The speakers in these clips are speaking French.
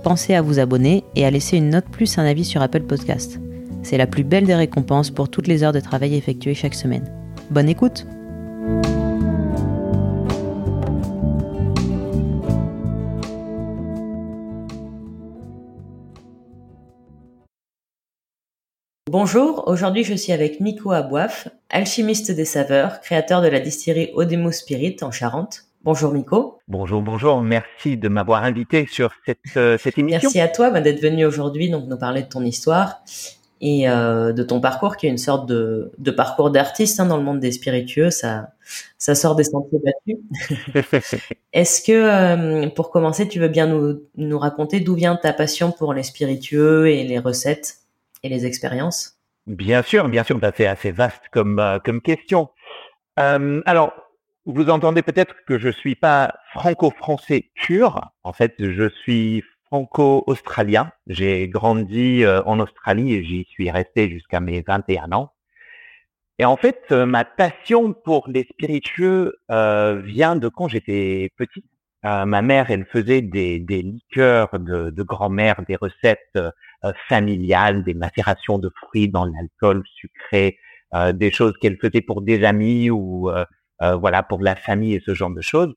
pensez à vous abonner et à laisser une note plus un avis sur Apple Podcast. C'est la plus belle des récompenses pour toutes les heures de travail effectuées chaque semaine. Bonne écoute Bonjour, aujourd'hui je suis avec Nico Aboif, alchimiste des saveurs, créateur de la distillerie Odemo Spirit en Charente. Bonjour Nico. Bonjour, bonjour. Merci de m'avoir invité sur cette, euh, cette émission. Merci à toi bah, d'être venu aujourd'hui donc nous parler de ton histoire et euh, de ton parcours qui est une sorte de, de parcours d'artiste hein, dans le monde des spiritueux. Ça, ça sort des sentiers battus. Est-ce que, euh, pour commencer, tu veux bien nous, nous raconter d'où vient ta passion pour les spiritueux et les recettes et les expériences? Bien sûr, bien sûr. Bah, c'est assez vaste comme, comme question. alors, vous entendez peut-être que je suis pas franco-français pur. En fait, je suis franco-australien. J'ai grandi euh, en Australie et j'y suis resté jusqu'à mes 21 ans. Et en fait, euh, ma passion pour les spiritueux euh, vient de quand j'étais petit. ma mère, elle faisait des, liqueurs de grand-mère, des recettes familiales, des macérations de fruits dans l'alcool sucré, des choses qu'elle faisait pour des amis ou euh, voilà, pour la famille et ce genre de choses.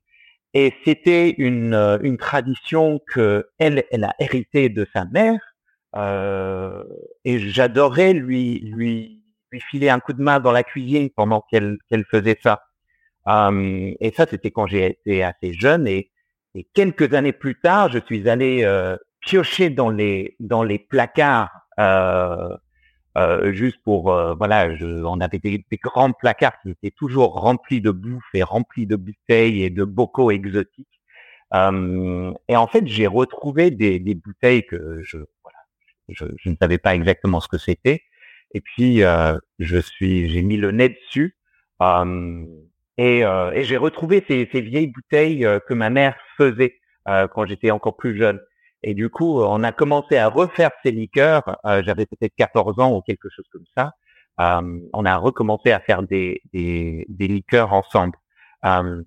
Et c'était une, euh, une tradition que elle, elle a hérité de sa mère. Euh, et j'adorais lui, lui, lui filer un coup de main dans la cuisine pendant qu'elle qu'elle faisait ça. Euh, et ça, c'était quand j'ai été assez jeune. Et, et, quelques années plus tard, je suis allé euh, piocher dans les dans les placards euh, euh, juste pour euh, voilà, je, on avait des, grands placards qui étaient toujours remplis de bouffe et remplis de bouteilles et de bocaux exotiques. Euh, et en fait, j'ai retrouvé des, des, bouteilles que je voilà, je, je, ne savais pas exactement ce que c'était. Et puis euh, je suis, j'ai mis le nez dessus et, et j'ai retrouvé ces, ces, vieilles bouteilles que ma mère faisait quand j'étais encore plus jeune. Et du coup, on a commencé à refaire ces liqueurs. Euh, j'avais peut-être 14 ans ou quelque chose comme ça. Euh, on a recommencé à faire des, des, des liqueurs ensemble. Euh,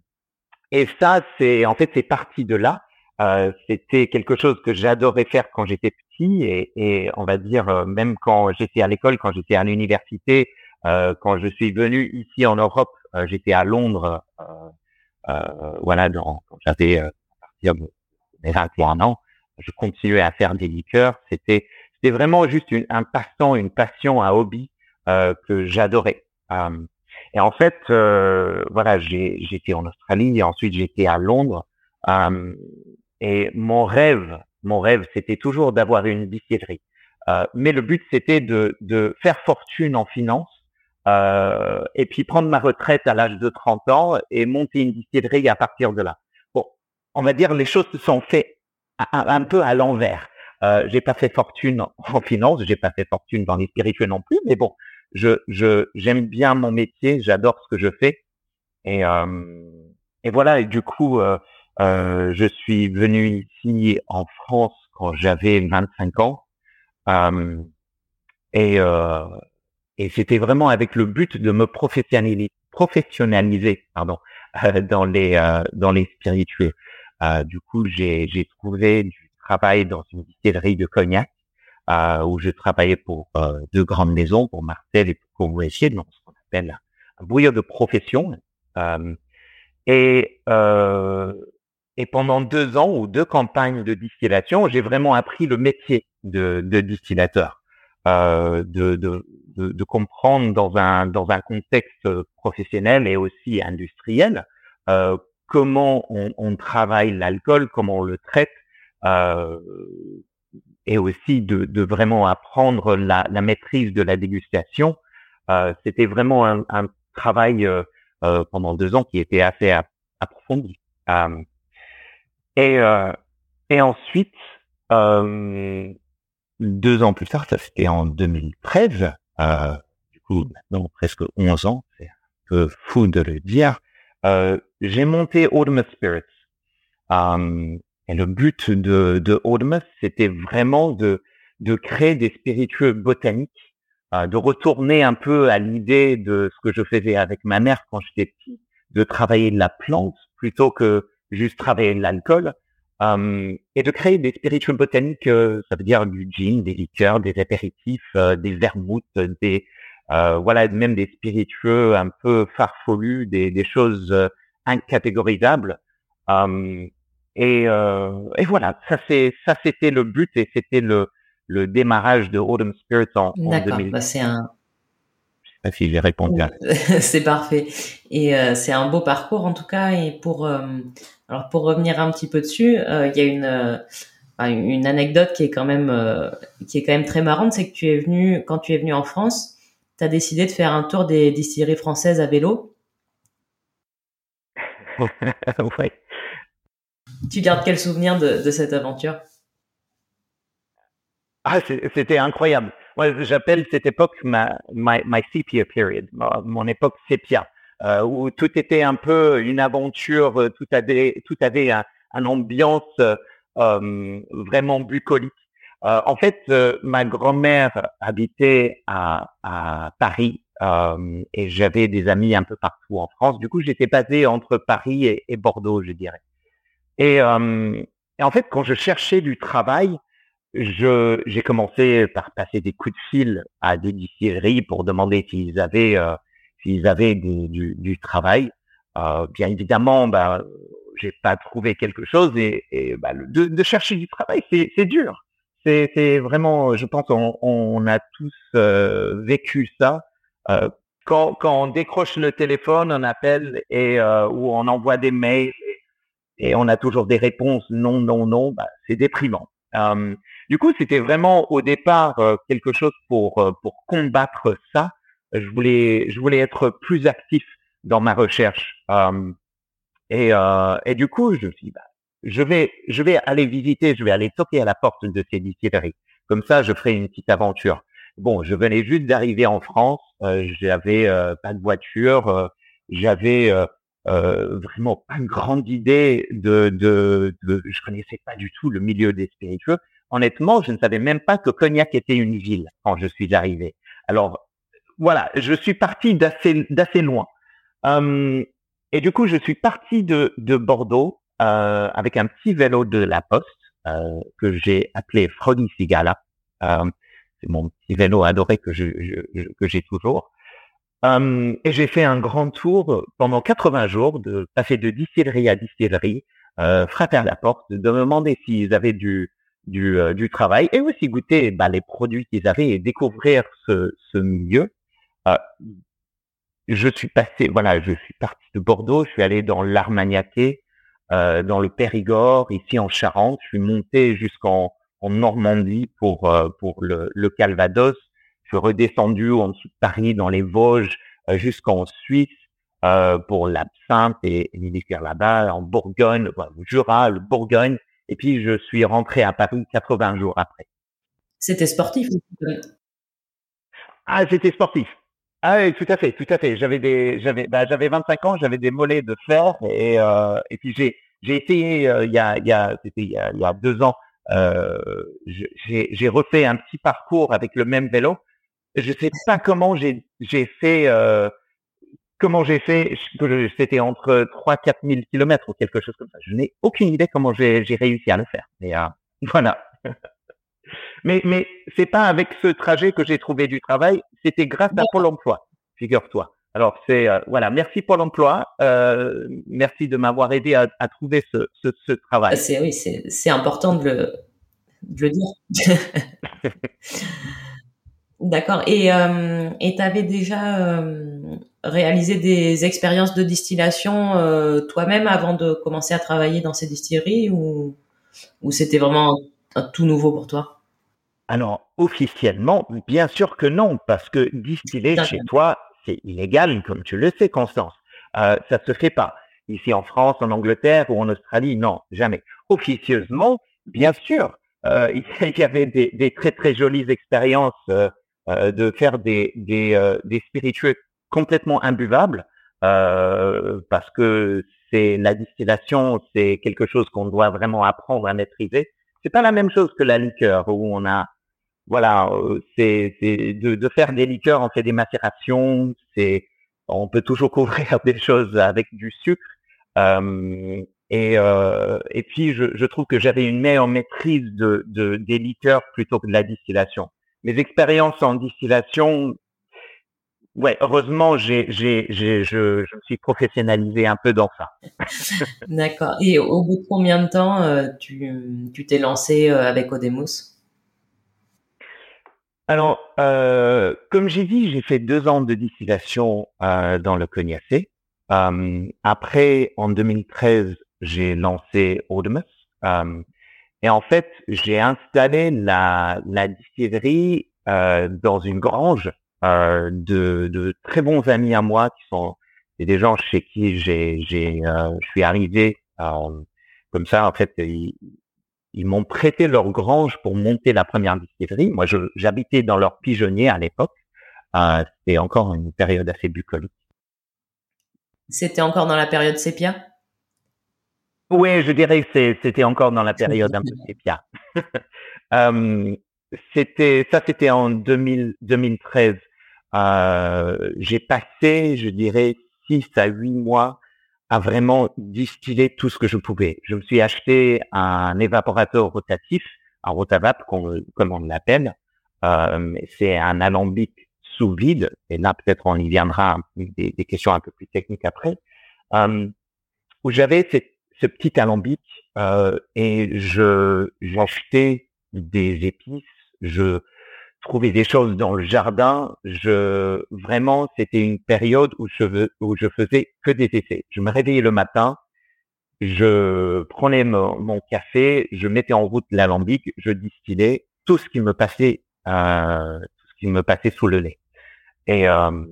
et ça, c'est en fait, c'est parti de là. Euh, c'était quelque chose que j'adorais faire quand j'étais petit et, et, on va dire euh, même quand j'étais à l'école, quand j'étais à l'université, quand je suis venu ici en Europe, j'étais à Londres. voilà, dans, quand j'avais à partir de mes 21 ans je continuais à faire des liqueurs. C'était c'était vraiment juste une, un passe-temps, une passion, un hobby euh, que j'adorais. Euh, et en fait, euh, voilà, j'étais en Australie et ensuite j'étais à Londres. Euh, et mon rêve, mon rêve, c'était toujours d'avoir une distillerie. Euh, mais le but, c'était de, de faire fortune en finance euh, et puis prendre ma retraite à l'âge de 30 ans et monter une distillerie à partir de là. Bon, on va dire les choses se sont faites un, peu à l'envers. Euh, j'ai pas fait fortune en finance, j'ai pas fait fortune dans les spirituels non plus, mais bon, je je j'aime bien mon métier, j'adore ce que je fais, et euh, et voilà. Et du coup, euh, euh je suis venu ici en France quand j'avais 25 ans, euh, et euh, et c'était vraiment avec le but de me professionnaliser, professionnaliser pardon, dans les dans les spirituels. Euh, du coup, j'ai trouvé du travail dans une distillerie de cognac euh, où je travaillais pour euh, deux grandes maisons, pour Marcel et pour Courvoisier, donc ce qu'on appelle un bouilleur de profession. et et pendant deux ans ou deux campagnes de distillation, j'ai vraiment appris le métier de, de distillateur, euh, de, de, de, comprendre dans un, dans un contexte professionnel et aussi industriel euh, comment on, travaille l'alcool, comment on le traite, euh, et aussi de, vraiment apprendre la, maîtrise de la dégustation. Euh, C'était vraiment un, travail euh, pendant deux ans qui était assez approfondi. Et, ensuite, deux ans plus tard, ça c'était en 2013, euh, du coup maintenant presque 11 ans, c'est un peu fou de le dire, j'ai monté Audemus Spirits. Euh, et le but de, de c'était vraiment de, de créer des spiritueux botaniques, euh, de retourner un peu à l'idée de ce que je faisais avec ma mère quand j'étais petit, de travailler de la plante plutôt que juste travailler de l'alcool, euh, et de créer des spiritueux botaniques, euh, ça veut dire du gin, des liqueurs, des apéritifs, euh, des vermouths, des voilà, même des spiritueux un peu farfelus, des, des choses incatégorisables. Et, et, voilà, ça c'est ça c'était le but et c'était le le démarrage de Autumn Spirits en, en 2000. Bah c'est un si j'ai répondu. c'est parfait. Et euh, c'est un beau parcours en tout cas. Et pour euh, alors pour revenir un petit peu dessus, euh, il y a une une anecdote qui est quand même qui est quand même très marrante, c'est que tu es venu quand tu es venu en France, tu as décidé de faire un tour des distilleries françaises à vélo. ouais. Tu gardes quel souvenir de, de cette aventure? Ah, c'était incroyable. Moi, j'appelle cette époque ma my, my sepia period, mon époque sépia, euh, où tout était un peu une aventure, euh, tout avait tout avait un, un ambiance euh, vraiment bucolique. Euh, en fait, ma grand-mère habitait à, à Paris euh, et j'avais des amis un peu partout en France. Du coup, j'étais basé entre Paris et, Bordeaux, je dirais. Et, et en fait, quand je cherchais du travail, j'ai commencé par passer des coups de fil à des distilleries pour demander s'ils avaient euh, s'ils avaient du, du, travail. Euh, bien évidemment, bah, j'ai pas trouvé quelque chose et, et bah, de, de, chercher du travail, c'est dur. C'est c'est vraiment, je pense, on, on a tous euh, vécu ça. Euh, quand quand on décroche le téléphone, on appelle et euh, ou on envoie des mails et, et, on a toujours des réponses non non non, bah, c'est déprimant. Euh, du coup, c'était vraiment au départ euh, quelque chose pour euh, pour combattre ça. Je voulais je voulais être plus actif dans ma recherche. et et du coup, je me suis dit, bah, je vais je vais aller visiter, je vais aller toquer à la porte de ces distilleries. Comme ça, je ferai une petite aventure. Bon, je venais juste d'arriver en France, euh, j'avais pas de voiture, j'avais euh, vraiment pas une grande idée de, de, de, je connaissais pas du tout le milieu des spiritueux. Honnêtement, je ne savais même pas que Cognac était une ville quand je suis arrivé. Alors voilà, je suis parti d'assez d'assez loin. Hum, et du coup, je suis parti de, de Bordeaux euh, avec un petit vélo de la Poste euh, que j'ai appelé Froggy Sigala. C'est mon petit vélo adoré que j'ai toujours. Um, et j'ai fait un grand tour pendant 80 jours, de passer de distillerie à distillerie, euh, frapper à la porte, de me demander s'ils avaient du euh, travail et aussi goûter bah, les produits qu'ils avaient et découvrir ce, ce milieu. Euh, je suis passé, voilà, je suis parti de Bordeaux, je suis allé dans l'Armagnac, euh, dans le Périgord, ici en Charente, je suis monté jusqu'en en Normandie pour euh, pour le, le Calvados je suis redescendu en dessous de Paris, dans les Vosges, euh, jusqu'en Suisse euh, pour l'absinthe et, et les là-bas, en Bourgogne, le Jura, le Bourgogne. Et puis, je suis rentré à Paris 80 jours après. C'était sportif Ah, c'était sportif. Ah oui, tout à fait, tout à fait. J'avais des, j'avais, bah, j'avais 25 ans, j'avais des mollets de fer et et puis j'ai, j'ai euh, il y a, il y a, c'était il y a, il y a deux ans, j'ai, j'ai refait un petit parcours avec le même vélo. Je sais pas comment j'ai fait euh, comment j'ai fait. C'était entre 3 4 000 kilomètres ou quelque chose comme ça. Je n'ai aucune idée comment j'ai j'ai réussi à le faire. Mais euh, voilà. Mais mais c'est pas avec ce trajet que j'ai trouvé du travail. C'était grâce à Pôle Emploi figure-toi alors c'est euh, voilà merci Pôle Emploi euh, merci de m'avoir aidé à, à trouver ce, ce, ce travail. C'est oui c'est important de le de le dire. D'accord. Et euh, tu avais déjà euh, réalisé des expériences de distillation toi-même avant de commencer à travailler dans ces distilleries ou, ou c'était vraiment un, tout nouveau pour toi? Alors, officiellement, bien sûr que non, parce que distiller chez toi, c'est illégal, comme tu le sais, Constance. Euh, ça se fait pas. Ici en France, en Angleterre ou en Australie, non, jamais. Officieusement, bien sûr, il y avait des, des, très très jolies expériences de faire des, des, des spiritueux complètement imbuvables parce que c'est la distillation, c'est quelque chose qu'on doit vraiment apprendre à maîtriser. C'est pas la même chose que la liqueur où on a voilà, c'est de, de, faire des liqueurs, on fait des macérations, c'est on peut toujours couvrir des choses avec du sucre. Euh, et, euh, et puis, je, je trouve que j'avais une meilleure maîtrise de, de, des liqueurs plutôt que de la distillation. Mes expériences en distillation, ouais, heureusement, j'ai, j'ai, je, je me suis professionnalisé un peu dans ça. D'accord. Et au bout de combien de temps euh, tu, tu t'es lancé euh, avec Odemus alors, euh, comme j'ai dit, j'ai fait deux ans de distillation euh, dans le Cognacé. Euh, après, en 2013, j'ai lancé Odemus. Euh, et en fait, j'ai installé la, la distillerie euh, dans une grange euh, de, de, très bons amis à moi qui sont des gens chez qui j'ai, j'ai, je suis arrivé comme ça. En fait, ils, ils m'ont prêté leur grange pour monter la première distillerie. Moi, j'habitais dans leur pigeonnier à l'époque. Euh, C'était encore une période assez bucolique. C'était encore dans la période sépia? Oui, je dirais que c'était encore dans la période un peu sépia. euh, c'était ça, c'était en 2000, 2013. Euh, J'ai passé, je dirais, six à huit mois à vraiment distiller tout ce que je pouvais. Je me suis acheté un évaporateur rotatif, un rotavap comme on l'appelle. Euh, c'est un alambic sous vide. Et là, peut-être on y viendra des, des, questions un peu plus techniques après. Euh, où j'avais ce petit alambic euh, et je j'achetais des épices. Je trouver des choses dans le jardin. Je vraiment, c'était une période où je faisais que des essais. Je me réveillais le matin, je prenais mon, café, je mettais en route l'alambic, je distillais tout ce qui me passait, euh, tout ce qui me passait sous le. Et euh,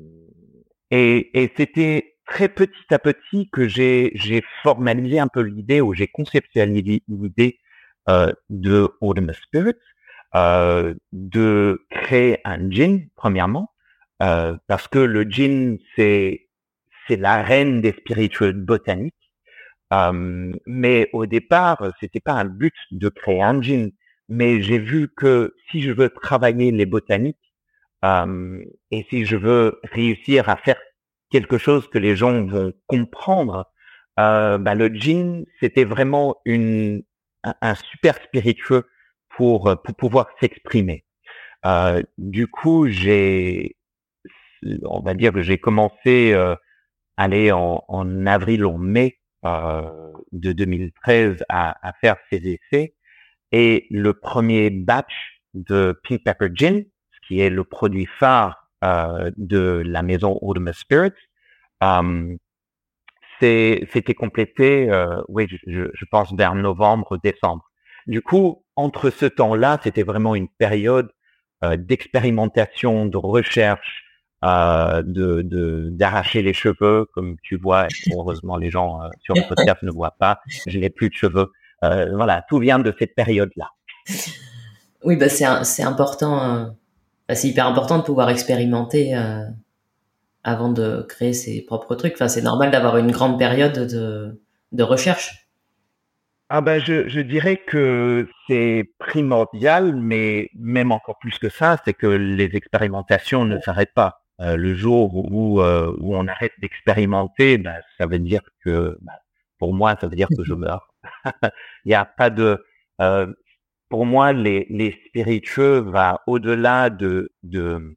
et, et c'était très petit à petit que j'ai formalisé un peu l'idée ou j'ai conceptualisé l'idée euh, de Autumn Spirits euh, de créer un gin, premièrement, euh, parce que le gin, c'est c'est la reine des spiritueux botaniques. Euh, mais au départ, c'était pas un but de créer un gin. Mais j'ai vu que si je veux travailler les botaniques euh, et si je veux réussir à faire quelque chose que les gens vont comprendre, euh, bah, le gin, c'était vraiment une, un, un super spiritueux pour, euh, pour pouvoir s'exprimer. Euh, du coup, j'ai, on va dire que j'ai commencé euh, aller en, en, avril ou mai euh, de 2013 à, à, faire ces essais. Et le premier batch de Pink Pepper Gin, qui est le produit phare euh, de la maison Audemars Spirits, euh, c'était complété, euh, oui, je, je, pense vers novembre, décembre. Du coup, entre ce temps-là, c'était vraiment une période euh, d'expérimentation, de recherche, euh, de d'arracher les cheveux, comme tu vois. Heureusement, les gens euh, sur le podcast ne voient pas. Je n'ai plus de cheveux. Voilà, tout vient de cette période-là. Oui, bah c'est important. Bah, c'est hyper important de pouvoir expérimenter avant de créer ses propres trucs. Enfin, c'est normal d'avoir une grande période de de recherche. Ah ben je, je dirais que c'est primordial, mais même encore plus que ça, c'est que les expérimentations ne s'arrêtent pas. Euh, le jour où, euh, où on arrête d'expérimenter, ben, ça veut dire que, ben, pour moi, ça veut dire que je meurs. Il n'y a pas de, euh, pour moi, les, les spiritueux va au-delà de, de,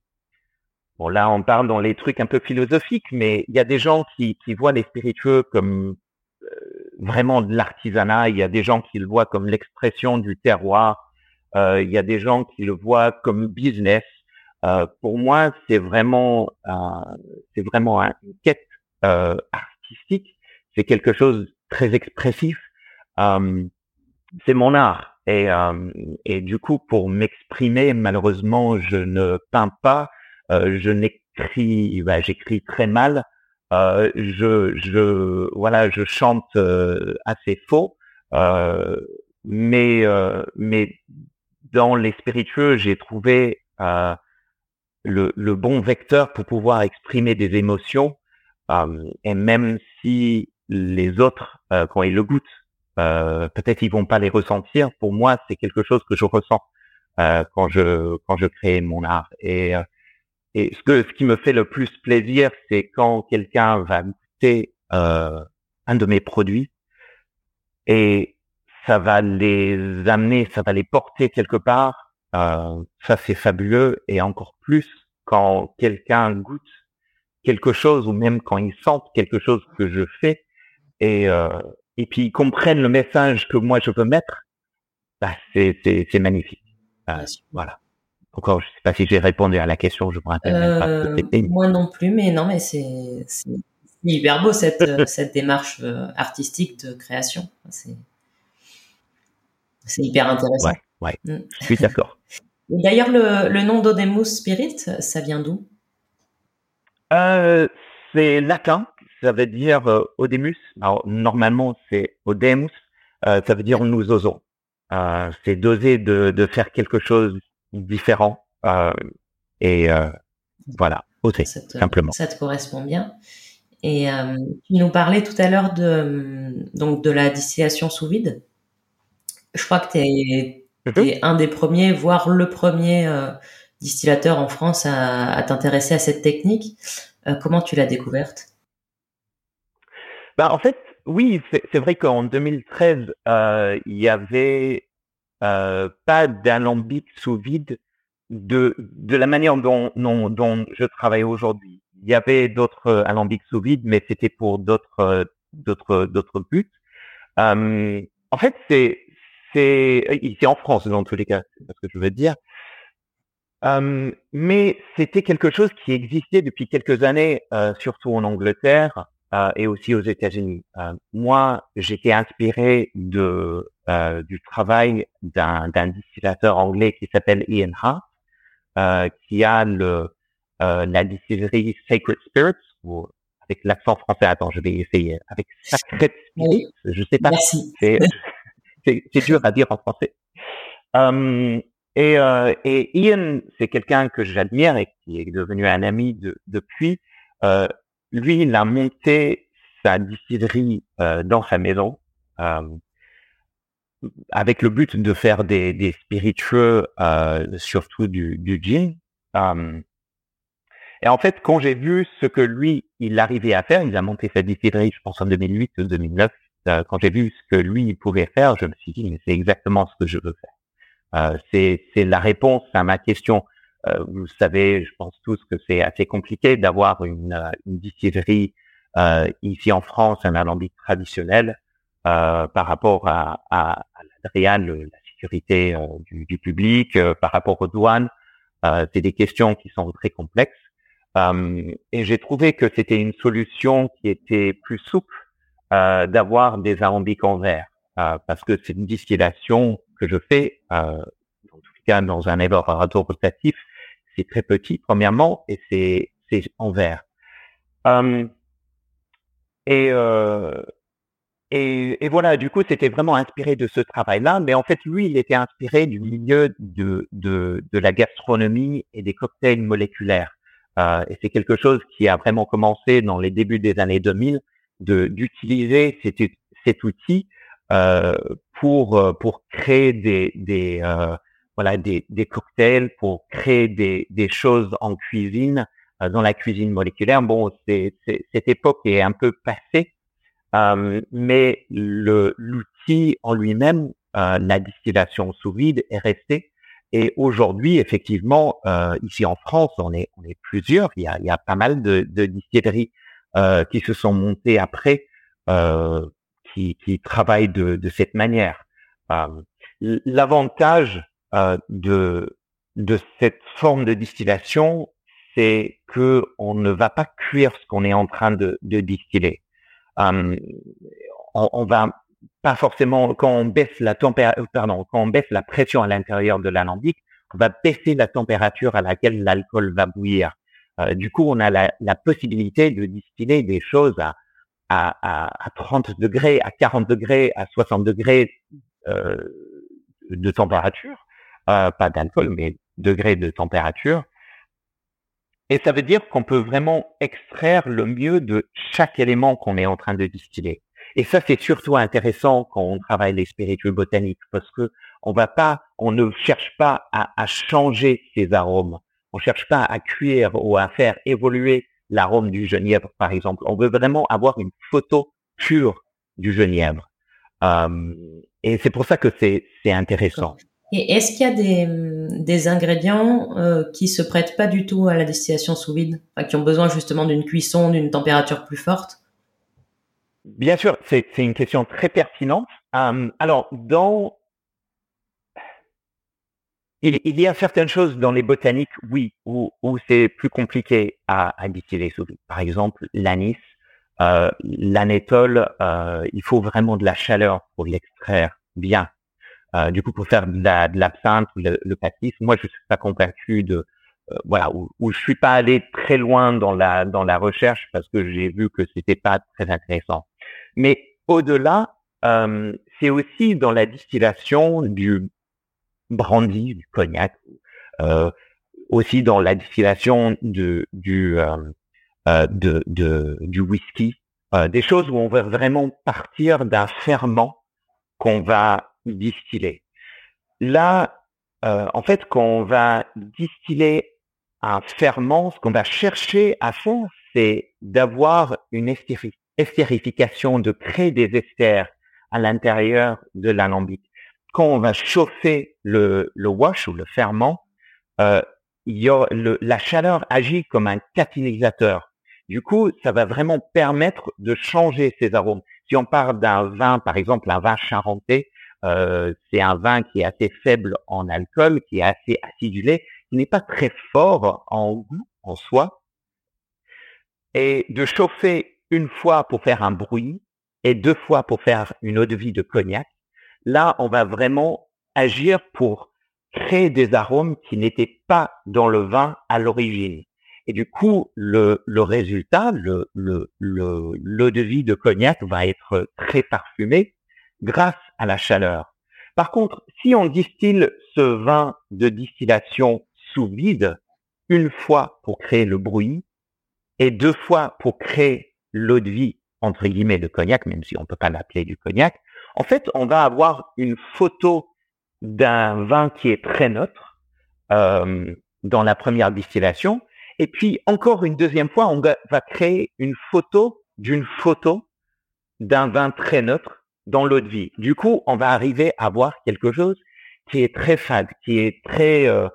bon là, on parle dans les trucs un peu philosophiques, mais il y a des gens qui, qui voient les spiritueux comme vraiment de l'artisanat. Il y a des gens qui le voient comme l'expression du terroir. Euh, il y a des gens qui le voient comme business. Euh, pour moi, c'est vraiment, euh, c'est vraiment une quête euh, artistique. C'est quelque chose de très expressif. Euh, c'est mon art. Et, et du coup, pour m'exprimer, malheureusement, je ne peins pas. je n'écris, bah, j'écris très mal. Euh, je, je, voilà, je chante euh, assez faux. Euh, mais mais dans les spiritueux, j'ai trouvé le, le, bon vecteur pour pouvoir exprimer des émotions. et même si les autres, quand ils le goûtent, peut-être ils vont pas les ressentir. Pour moi, c'est quelque chose que je ressens quand je quand je crée mon art. Et et ce, que, ce qui me fait le plus plaisir, c'est quand quelqu'un va goûter euh, un de mes produits et ça va les amener, ça va les porter quelque part. Euh, ça, c'est fabuleux. Et encore plus quand quelqu'un goûte quelque chose ou même quand ils sentent quelque chose que je fais et, euh, et puis ils comprennent le message que moi je veux mettre, bah, c'est, magnifique. Euh, voilà. Encore, je sais pas si j'ai répondu à la question, je me rappelle même pas. Euh, moi non plus, mais non, mais c'est hyper beau cette, euh, cette démarche euh, artistique de création. C'est hyper intéressant. Ouais, ouais. Mm. Je suis d'accord. D'ailleurs, le, le nom d'Odemus Spirit, ça vient d'où? Euh, C'est latin, ça veut dire euh, Odemus. Alors, normalement, c'est Odemus, euh, ça veut dire nous osons. c'est d'oser de, de faire quelque chose différents euh, et euh, voilà, oser simplement. Ça te correspond bien. Et euh, tu nous parlais tout à l'heure de donc de la distillation sous vide. Je crois que tu es, mhm. un des premiers, voire le premier distillateur en France à, à t'intéresser à cette technique. comment tu l'as découverte? Bah, En fait, oui, c'est vrai qu'en 2013, il y avait euh, pas d'alambic sous vide de, de la manière dont, dont, dont je travaille aujourd'hui. Il y avait d'autres euh, alambics sous vide, mais c'était pour d'autres euh, d'autres d'autres buts. Euh, en fait, c'est c'est ici en France dans tous les cas, c'est ce que je veux dire. Euh, mais c'était quelque chose qui existait depuis quelques années, surtout en Angleterre et aussi aux États-Unis. moi, j'étais inspiré de euh, du travail d'un distillateur anglais qui s'appelle Ian Hart, euh, qui a le, euh, la distillerie Sacred Spirits, ou avec l'accent français, attends, je vais essayer, avec Sacred Spirits, je sais pas, c'est dur à dire en français. Um, et, euh, et Ian, c'est quelqu'un que j'admire et qui est devenu un ami de, depuis. Euh, lui, il a monté sa distillerie euh, dans sa maison. Euh, avec le but de faire des, des spiritueux, euh, surtout du, du gin. Euh, et en fait, quand j'ai vu ce que lui, il arrivait à faire, il a monté sa distillerie, je pense en 2008 ou 2009. Euh, quand j'ai vu ce que lui il pouvait faire, je me suis dit, mais c'est exactement ce que je veux faire. C'est la réponse à ma question. Euh, vous savez, je pense tous que c'est assez compliqué d'avoir une, une distillerie ici en France, un alambic traditionnel. Euh, par rapport à, à, à la sécurité euh, du, du, public, euh, par rapport aux douanes. c'est des questions qui sont très complexes. et j'ai trouvé que c'était une solution qui était plus souple d'avoir des alambics en verre, parce que c'est une distillation que je fais, en tout cas dans un évaporateur rotatif, c'est très petit premièrement et c'est en verre. et euh, et, et, voilà, du coup, c'était vraiment inspiré de ce travail-là. Mais en fait, lui, il était inspiré du milieu de, de, de la gastronomie et des cocktails moléculaires. Euh, et c'est quelque chose qui a vraiment commencé dans les débuts des années 2000 d'utiliser cet, outil euh, pour pour créer des, des voilà des, des, cocktails, pour créer des, des choses en cuisine, euh, dans la cuisine moléculaire. Bon, c'est, cette époque est un peu passée. Euh, mais l'outil en lui-même, euh, la distillation sous vide, est resté. Et aujourd'hui, effectivement, euh, ici en France, on est, on est plusieurs. Il y a, il y a pas mal de, de distilleries qui se sont montées après, qui, qui travaillent de, de cette manière. L'avantage de, de cette forme de distillation, c'est que on ne va pas cuire ce qu'on est en train de, de distiller. Euh, on, on, va pas forcément quand on baisse la température, euh, pardon, quand on baisse la pression à l'intérieur de l'alambic, on va baisser la température à laquelle l'alcool va bouillir. Euh, du coup, on a la, la, possibilité de distiller des choses à, à, à, 30 degrés, à 40 degrés, à 60 degrés de température, pas d'alcool, mais degré de température. Et ça veut dire qu'on peut vraiment extraire le mieux de chaque élément qu'on est en train de distiller. Et ça, c'est surtout intéressant quand on travaille les spiritueux botaniques, parce que on va pas, on ne cherche pas à, changer ces arômes. On cherche pas à cuire ou à faire évoluer l'arôme du genièvre, par exemple. On veut vraiment avoir une photo pure du genièvre. Euh, et c'est pour ça que c'est intéressant. Et est-ce qu'il y a des, des ingrédients euh, qui se prêtent pas du tout à la distillation sous vide, qui ont besoin justement d'une cuisson, d'une température plus forte? Bien sûr, c'est une question très pertinente. Euh, alors, dans il, il, y a certaines choses dans les botaniques, oui, où, où c'est plus compliqué à, à distiller sous vide. Par exemple, l'anis, euh, l'anétole, euh, il faut vraiment de la chaleur pour l'extraire bien. Euh, du coup, pour faire de l'absinthe ou le, le pastis, moi, je suis pas convaincu de euh, voilà où, où je suis pas allé très loin dans la dans la recherche parce que j'ai vu que c'était pas très intéressant. Mais au-delà, euh, c'est aussi dans la distillation du brandy, du cognac, euh, aussi dans la distillation de, du euh, de, de, du whisky, des choses où on va vraiment partir d'un ferment qu'on va distiller. Là, euh, en fait, quand on va distiller un ferment, ce qu'on va chercher à faire, c'est d'avoir une estérification, de créer des esters à l'intérieur de l'alambic. Quand on va chauffer le, wash ou le ferment, euh, la chaleur agit comme un catalysateur. Du coup, ça va vraiment permettre de changer ces arômes. Si on parle d'un vin, par exemple un vin charentais, euh, c'est un vin qui est assez faible en alcool, qui est assez acidulé, qui n'est pas très fort en goût en soi. Et de chauffer une fois pour faire un bruit et deux fois pour faire une eau de vie de cognac, là, on va vraiment agir pour créer des arômes qui n'étaient pas dans le vin à l'origine. Et du coup, le, résultat, le, l'eau de vie de cognac va être très parfumé grâce à la chaleur. Par contre, si on distille ce vin de distillation sous vide une fois pour créer le bruit et deux fois pour créer l'eau de vie entre guillemets de cognac, même si on ne peut pas l'appeler du cognac, en fait, on va avoir une photo d'un vin qui est très neutre euh, dans la première distillation, et puis encore une deuxième fois, on va créer une photo d'une photo d'un vin très neutre dans l'eau de vie. Du coup, on va arriver à voir quelque chose qui est très fade, qui est très euh,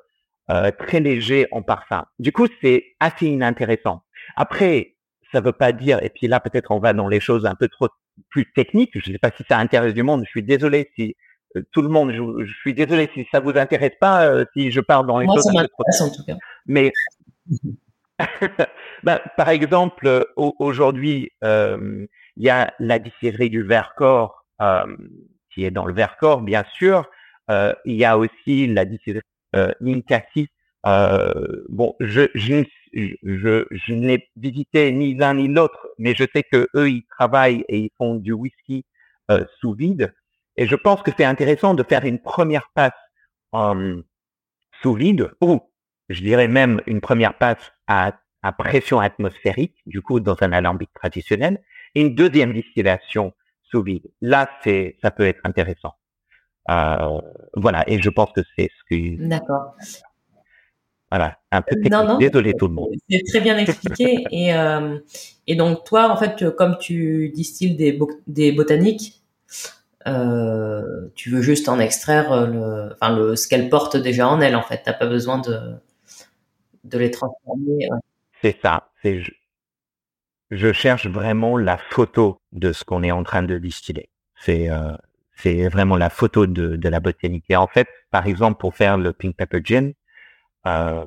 euh, très léger en parfum. Du coup, c'est assez inintéressant. Après, ça veut pas dire, et puis là peut-être on va dans les choses un peu trop plus techniques. Je ne sais pas si ça intéresse du monde. Je suis désolé si euh, tout le monde. Je, suis désolé si ça vous intéresse pas, euh, si je parle dans les choses un peu trop. En tout cas. Mais ben, par exemple, aujourd'hui, il y a la distillerie du Vercors euh, qui est dans le Vercors, bien sûr. Euh, il y a aussi la distillerie euh, Ninkasi. bon, je, je, je, je n'ai visité ni l'un ni l'autre, mais je sais que eux ils travaillent et ils font du whisky sous vide. Et je pense que c'est intéressant de faire une première passe sous vide, ou je dirais même une première passe à, à, pression atmosphérique, du coup dans un alambic traditionnel, et une deuxième distillation sous vide. Là, c'est, ça peut être intéressant. Euh, voilà, et je pense que c'est ce que. D'accord. Voilà, un peu technique. Désolé tout le monde. C'est très bien expliqué. et, euh, et donc toi, en fait, comme tu distilles des, des botaniques, euh, tu veux juste en extraire le, enfin le, ce qu'elles portent déjà en elles. En fait, t'as pas besoin de de les transformer. C'est ça. C'est je cherche vraiment la photo de ce qu'on est en train de distiller. C'est euh, c'est vraiment la photo de, de la botanique. Et en fait, par exemple, pour faire le pink pepper gin, euh,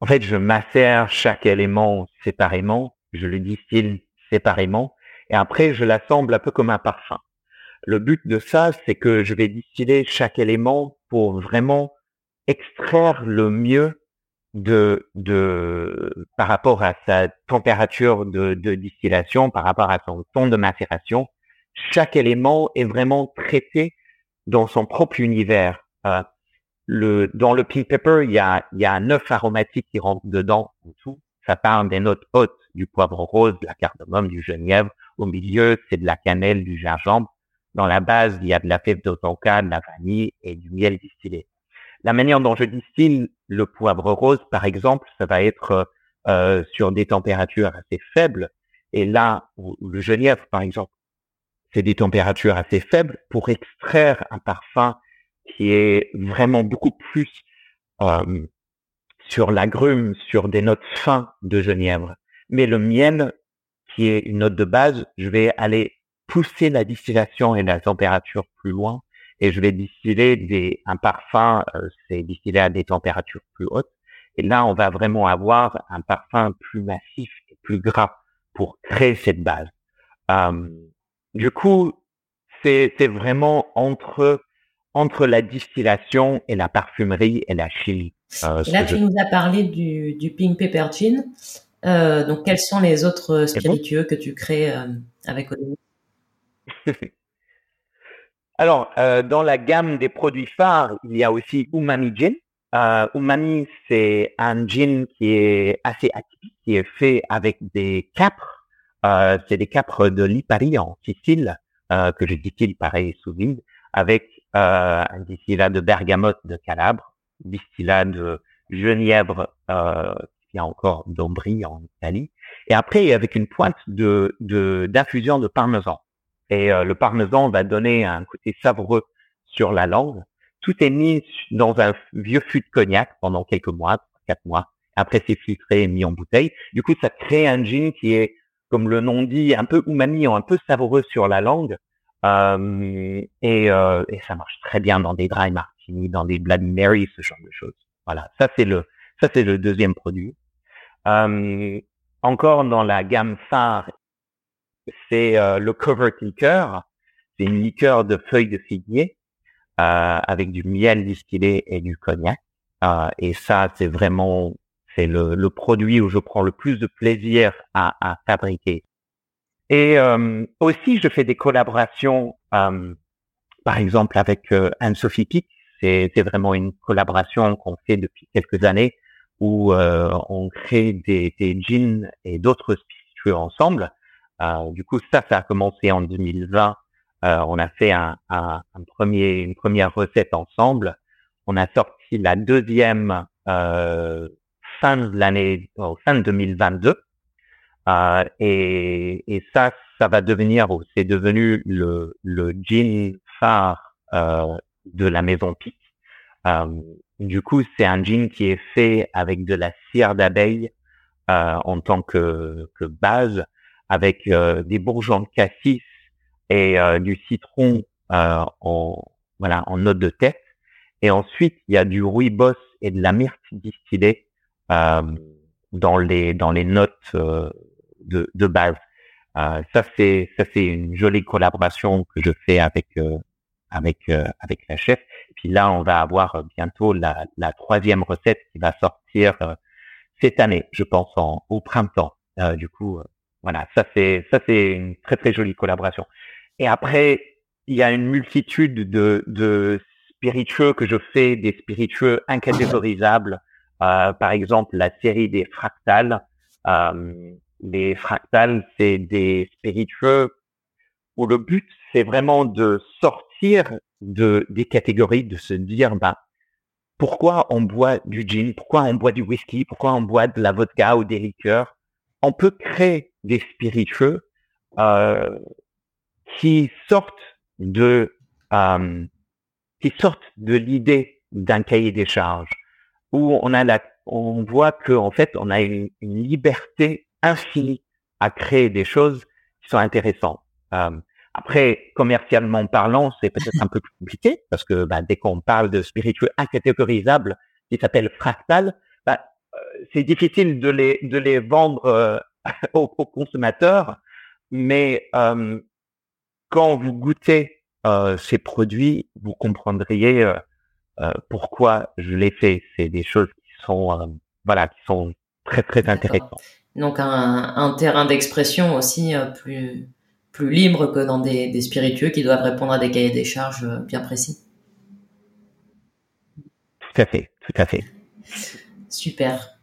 en fait, je macère chaque élément séparément, je le distille séparément, et après, je l'assemble un peu comme un parfum. Le but de ça, c'est que je vais distiller chaque élément pour vraiment extraire le mieux de, de, par rapport à sa température de, de distillation, par rapport à son ton de macération, chaque élément est vraiment traité dans son propre univers. Euh, le, dans le pink pepper, il y a, y a un œuf aromatique qui rentre dedans en tout. Ça part des notes hautes du poivre rose, de la cardamome, du genièvre. Au milieu, c'est de la cannelle, du gingembre. Dans la base, il y a de la fève d'autonca, de la vanille et du miel distillé. La manière dont je distille le poivre rose, par exemple, ça va être euh, sur des températures assez faibles. Et là, le genièvre, par exemple, c'est des températures assez faibles pour extraire un parfum qui est vraiment beaucoup plus euh, sur l'agrume, sur des notes fins de genièvre. Mais le miel, qui est une note de base, je vais aller pousser la distillation et la température plus loin et je vais distiller des, un parfum, euh, c'est distillé à des températures plus hautes. Et là, on va vraiment avoir un parfum plus massif et plus gras pour créer cette base. Euh, du coup, c'est vraiment entre entre la distillation et la parfumerie et la chimie. Euh, là, tu nous as parlé du, du pink pepper gin. Euh, donc, quels sont les autres spiritueux que tu crées euh, avec Odin Alors, euh, dans la gamme des produits phares, il y a aussi Umami Gin. Euh, umami, c'est un gin qui est assez atypique, qui est fait avec des capres. Euh, c'est des capres de Lipari en Sicile, euh, que je distille pareil sous vide, avec euh, un distillat de bergamote de Calabre, distillat de genièvre, il y encore d'Ombrie en Italie, et après avec une pointe de d'infusion de, parmesan. Et euh, le parmesan va donner un côté savoureux sur la langue. Tout est mis dans un vieux fût de cognac pendant quelques mois, quatre mois. Après, c'est filtré et mis en bouteille. Du coup, ça crée un gin qui est, comme le nom dit, un peu umami, un peu savoureux sur la langue. Euh, et, euh, et, ça marche très bien dans des dry martini, dans des Bloody Mary, ce genre de choses. Voilà, ça c'est le ça c'est le deuxième produit. Euh, encore dans la gamme phare, c'est euh, le covert liqueur. C'est une liqueur de feuilles de figuier euh, avec du miel distillé et du cognac. Euh, et ça, c'est vraiment c'est le, le, produit où je prends le plus de plaisir à, à fabriquer. Et euh, aussi, je fais des collaborations, euh, par exemple avec euh, Anne-Sophie Pic. C'est vraiment une collaboration qu'on fait depuis quelques années où on crée des, des jeans et d'autres spiritueux ensemble. Du coup, ça, ça a commencé en 2020. on a fait un, un, premier, une première recette ensemble. On a sorti la deuxième fin de l'année, fin de 2022. Euh, et, et, ça, ça va devenir, c'est devenu le, le jean phare euh, de la maison Pic. Euh, du coup, c'est un jean qui est fait avec de la cire d'abeille euh, en tant que, que base, avec euh, des bourgeons de cassis et euh, du citron en voilà en note de tête. Et ensuite, il y a du rooibos et de la myrte distillée dans les dans les notes de, de base. Euh, ça c'est ça c'est une jolie collaboration que je fais avec euh, avec euh, avec la chef. Puis là, on va avoir bientôt la, la troisième recette qui va sortir cette année, je pense en, au printemps. du coup, voilà, ça c'est ça c'est une très très jolie collaboration. Et après, il y a une multitude de, de spiritueux que je fais, des spiritueux incatégorisables. par exemple, la série des fractales. Euh, les fractales, c'est des spiritueux où le but, c'est vraiment de sortir de, des catégories, de se dire, bah, pourquoi on boit du gin, pourquoi on boit du whisky, pourquoi on boit de la vodka ou des liqueurs? On peut créer des spiritueux euh, qui sortent de euh, qui sortent de l'idée d'un cahier des charges où on a la, on voit que en fait on a une liberté infini à créer des choses qui sont intéressantes. Euh, après, commercialement parlant, c'est peut-être un peu plus compliqué parce que bah, dès qu'on parle de spiritueux incatégorisables qui s'appellent fractal, bah, c'est difficile de les de les vendre aux, consommateurs. Mais euh, quand vous goûtez ces produits, vous comprendriez pourquoi je les fais. C'est des choses qui sont voilà qui sont très très intéressantes donc un, un terrain d'expression aussi euh, plus plus libre que dans des, spiritueux qui doivent répondre à des cahiers des charges bien précis. Tout à fait, tout à fait. Super.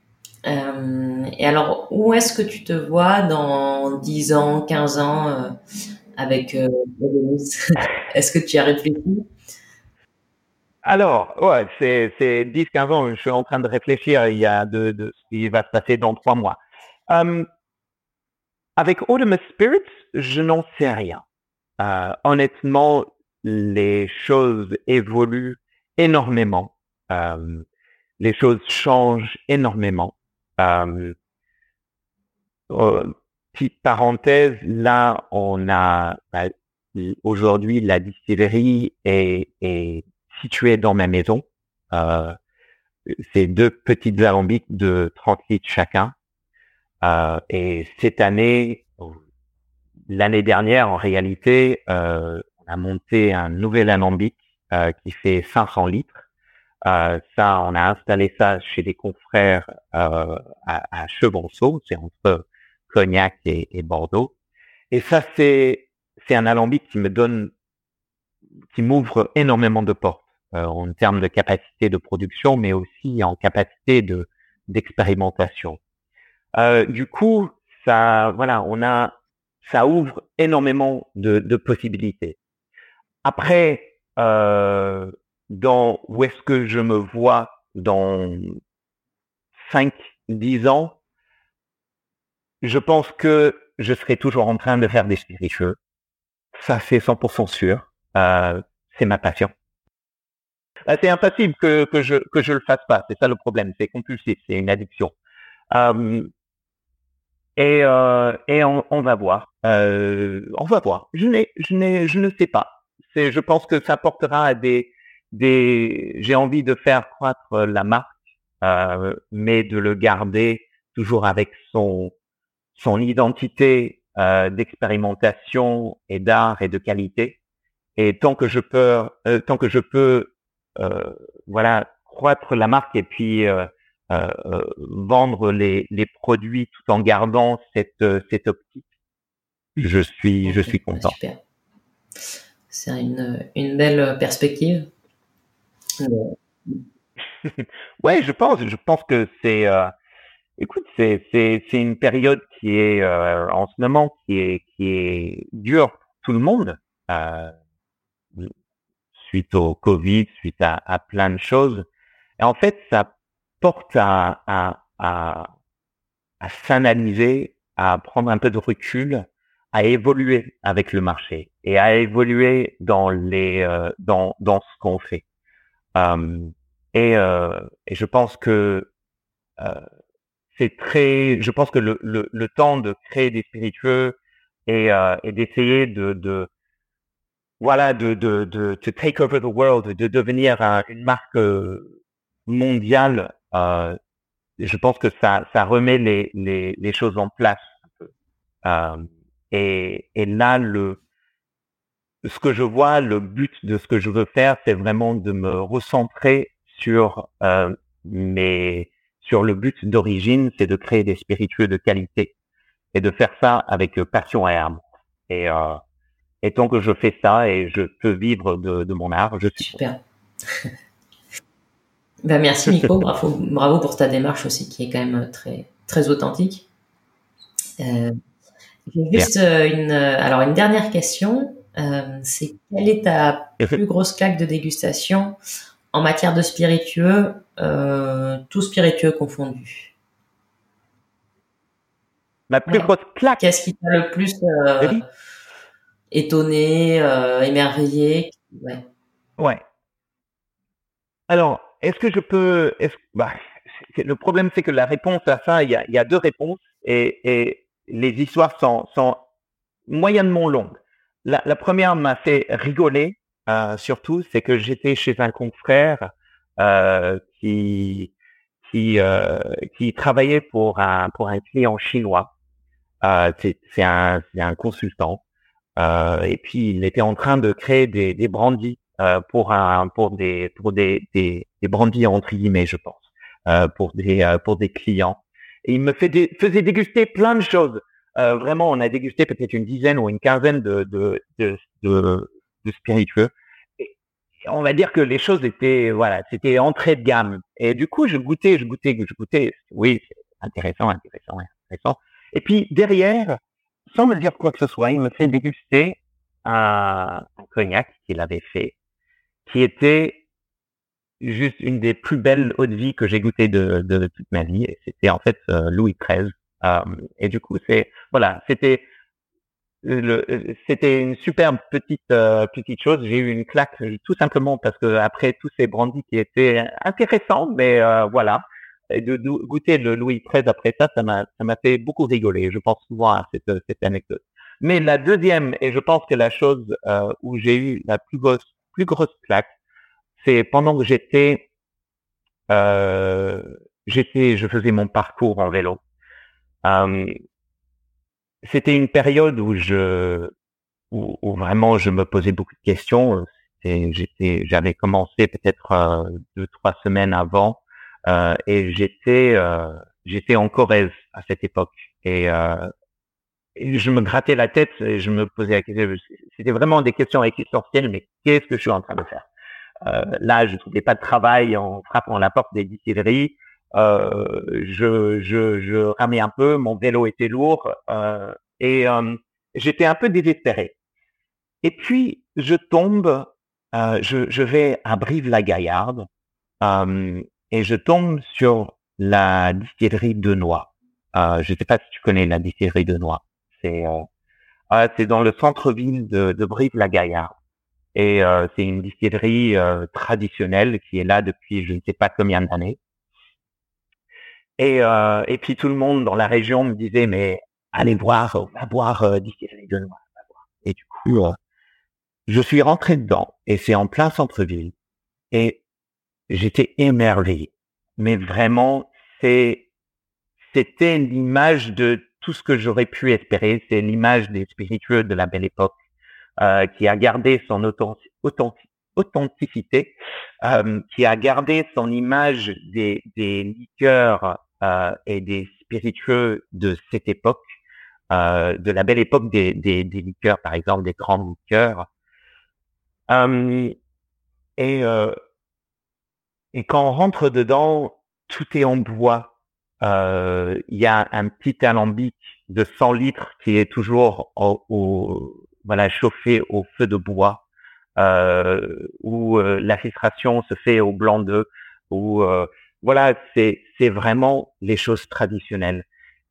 Et alors, où est-ce que tu te vois dans 10 ans, 15 ans avec euh, Est-ce que tu as réfléchi? Alors, ouais, c'est, c'est 10-15 ans, je suis en train de réfléchir il y a de, ce qui va se passer dans trois mois. Euh, avec Autumn Spirits, je n'en sais rien. Euh, honnêtement, les choses évoluent énormément. Euh, les choses changent énormément. Euh, petite parenthèse, là, on a bah, aujourd'hui la distillerie est, située dans ma maison. Euh, c'est deux petites alambics de 30 litres chacun. Euh, et cette année, l'année dernière, en réalité, on a monté un nouvel alambic qui fait 500 litres. Euh, ça, on a installé ça chez des confrères euh, à, à Chevanceau, c'est entre Cognac et, Bordeaux. Et ça, c'est c'est un alambic qui me donne, qui m'ouvre énormément de portes euh, en termes de capacité de production, mais aussi en capacité de d'expérimentation. Euh, du coup, ça, voilà, on a, ça ouvre énormément de, de possibilités. Après, euh, dans où est-ce que je me vois dans 5, 10 ans, je pense que je serai toujours en train de faire des spiritueux. Ça, c'est 100% sûr. Euh, c'est ma passion. Euh, c'est impossible que, que je que je le fasse pas. C'est ça le problème. C'est compulsif. C'est une addiction. Euh, et et on, va voir. On va voir. Je n'ai je n'ai je ne sais pas. Je pense que ça portera à des des. J'ai envie de faire croître la marque, euh, mais de le garder toujours avec son son identité euh, d'expérimentation et d'art et de qualité. Et tant que je peux, euh, tant que je peux, euh, voilà, croître la marque et puis euh, euh, vendre les, les produits tout en gardant cette cette optique, je suis je suis content. Super. C'est une une belle perspective. Ouais, je pense, je pense que c'est Écoute, c'est c'est c'est une période qui est euh, en ce moment qui est qui est dure pour tout le monde euh, suite au Covid, suite à, à plein de choses. Et en fait, ça porte à à à, à s'analyser, à prendre un peu de recul, à évoluer avec le marché et à évoluer dans les euh, dans dans ce qu'on fait. Et, euh, et je pense que euh, c'est très, je pense que le, le, le, temps de créer des spiritueux et, euh, et d'essayer de, de, voilà, de, de, de, de take over the world, de devenir une marque mondiale, euh, je pense que ça, ça remet les, les, les choses en place. Euh, et, et là, le, ce que je vois, le but de ce que je veux faire, c'est vraiment de me recentrer sur euh, mes sur le but d'origine, c'est de créer des spiritueux de qualité et de faire ça avec euh, passion et âme. Et, euh, et tant que je fais ça et je peux vivre de, de mon art, je suis super. ben merci Nico, bravo, bravo pour ta démarche aussi qui est quand même très très authentique. Euh, juste euh, une alors une dernière question, euh, c'est quelle est ta plus grosse claque de dégustation en matière de spiritueux, euh, tout spiritueux confondu. Ma plus grosse claque. Qu'est-ce qui t'a le plus euh, étonné, émerveillé? Ouais. Ouais. Alors, est-ce que je peux est bah, Le problème, c'est que la réponse à ça, il y a, y a deux réponses et, et, les histoires sont, sont moyennement longues. La, la première m'a fait rigoler euh, surtout, c'est que j'étais chez un confrère euh, qui qui euh, qui travaillait pour un pour un client chinois. Euh, c'est un c'est un consultant. Euh, et puis il était en train de créer des des brandis euh, pour un pour des pour des des, des brandis entre guillemets, je pense, pour des pour des clients. Et il me fait faisait déguster plein de choses vraiment, on a dégusté peut-être une dizaine ou une quinzaine de, de, de, de, spiritueux. Et on va dire que les choses étaient, voilà, c'était entrée de gamme. Et du coup, je goûtais, je goûtais, je goûtais. Oui, intéressant, intéressant, intéressant. Et puis derrière, sans me dire quoi que ce soit, il me fait déguster un, cognac qu'il avait fait, qui était juste une des plus belles eau de vie que j'ai goûté de, de, toute ma vie. Et c'était en fait euh, Louis XIII. Euh, et du coup, c'est voilà, c'était le, c'était une superbe petite euh, petite chose. J'ai eu une claque tout simplement parce que après tous ces brandis qui étaient intéressants, mais voilà, et de, goûter le Louis XIII après ça, ça m'a ça m'a fait beaucoup rigoler. Je pense souvent à cette cette anecdote. Mais la deuxième, et je pense que la chose où j'ai eu la plus grosse plus grosse claque, c'est pendant que j'étais, euh, j'étais, je faisais mon parcours en vélo. Euh, c'était une période où je, où, vraiment je me posais beaucoup de questions. J'étais, j'avais commencé peut-être euh, deux trois semaines avant, euh, et j'étais, euh, j'étais en Corrèze à cette époque, et, je me grattais la tête et je me posais la question. C'était vraiment des questions existentielles, mais qu'est-ce que je suis en train de faire? Euh, là, je trouvais pas de travail en frappant la porte des distilleries. Euh, je, ramais un peu, mon vélo était lourd euh, et euh, j'étais un peu désespéré. Et puis, je tombe, je, vais à Brive-la-Gaillarde et je tombe sur la distillerie de Noix. Je ne sais pas si tu connais la distillerie de Noix. C'est euh, c'est dans le centre-ville de, de Brive-la-Gaillarde. Et c'est une distillerie traditionnelle qui est là depuis je ne sais pas combien d'années. Et, euh, et puis tout le monde dans la région me disait mais allez voir, on va boire distillerie de noix. Et du coup, je suis rentré dedans et c'est en plein centre-ville et j'étais émerveillé. Mais vraiment, c'est c'était l'image de tout ce que j'aurais pu espérer. C'est l'image des spiritueux de la belle époque euh, qui a gardé son authenticité, euh, qui a gardé son image des, des liqueurs euh, et des spiritueux de cette époque, euh, de la belle époque des, des, des, liqueurs, par exemple des grandes liqueurs. Euh, et, et quand on rentre dedans, tout est en bois. Il y a un petit alambic de 100 litres qui est toujours au, au voilà, chauffé au feu de bois, euh, où euh, la filtration se fait au blanc d'œuf, où euh, voilà, c'est c'est vraiment les choses traditionnelles.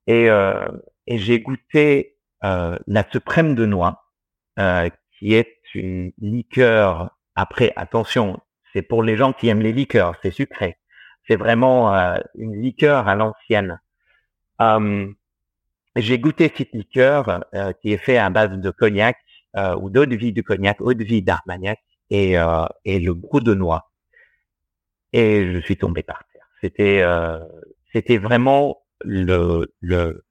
Et, euh, et j'ai goûté euh, la suprême de noix, qui est une liqueur. Après, attention, c'est pour les gens qui aiment les liqueurs, c'est sucré. C'est vraiment une liqueur à l'ancienne. Um, j'ai goûté cette liqueur euh, qui est fait à base de cognac euh, ou d'eau de vie de cognac, eau de vie d'armagnac et, euh, et le goût de noix. Et je suis tombé par terre. C'était euh, c'était vraiment le le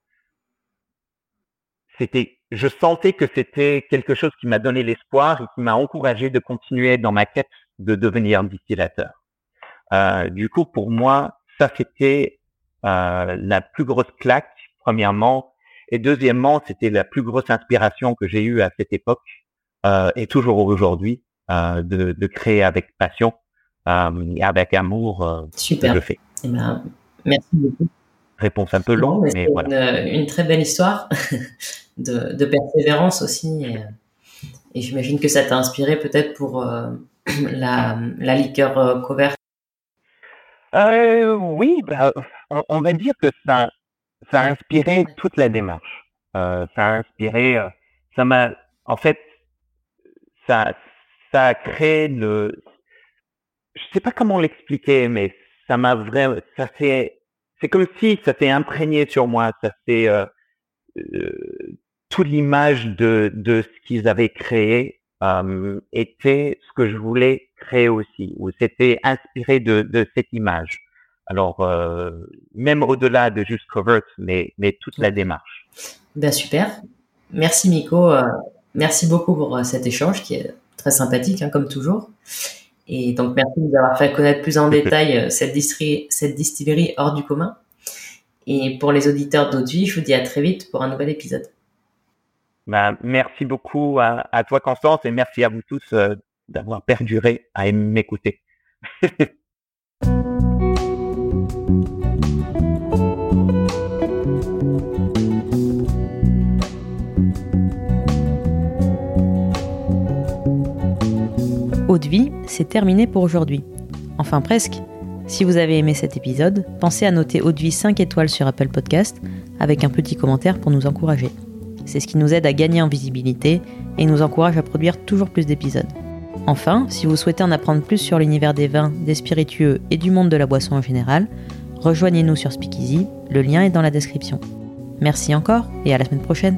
c'était je sentais que c'était quelque chose qui m'a donné l'espoir et qui m'a encouragé de continuer dans ma quête de devenir distillateur. Euh, du coup, pour moi, ça c'était euh, la plus grosse claque premièrement. Et deuxièmement, c'était la plus grosse inspiration que j'ai eue à cette époque euh, et toujours aujourd'hui euh, de, de, créer avec passion euh, et avec amour euh, Super. ce que je fais. Eh ben, merci beaucoup. Réponse un peu longue, mais, mais voilà. Une, une, très belle histoire de, de persévérance aussi. Et, et j'imagine que ça t'a inspiré peut-être pour euh, la, la liqueur euh, couverte. Euh, oui, bah, on, on, va dire que ça, ça a inspiré toute la démarche. Euh, ça a inspiré, euh, ça m'a, en fait, ça, ça a créé le, je sais pas comment l'expliquer, mais ça m'a vraiment, ça c'est, c'est comme si ça s'est imprégné sur moi. Ça c'est euh, euh, toute l'image de de ce qu'ils avaient créé euh, était ce que je voulais créer aussi, ou c'était inspiré de de cette image. Alors, euh, même au-delà de juste covert, mais, mais toute la démarche. Ben super. Merci Miko. Euh, merci beaucoup pour euh, cet échange qui est très sympathique, hein, comme toujours. Et donc, merci de nous avoir fait connaître plus en détail cette, distillerie, cette distillerie hors du commun. Et pour les auditeurs d'Eau je vous dis à très vite pour un nouvel épisode. Bah, merci beaucoup à, toi, Constance, et merci à vous tous euh, d'avoir perduré à m'écouter. Vie, c'est terminé pour aujourd'hui. Enfin presque. Si vous avez aimé cet épisode, pensez à noter vie 5 étoiles sur Apple Podcast avec un petit commentaire pour nous encourager. C'est ce qui nous aide à gagner en visibilité et nous encourage à produire toujours plus d'épisodes. Enfin, si vous souhaitez en apprendre plus sur l'univers des vins, des spiritueux et du monde de la boisson en général, rejoignez-nous sur Speakeasy, le lien est dans la description. Merci encore et à la semaine prochaine.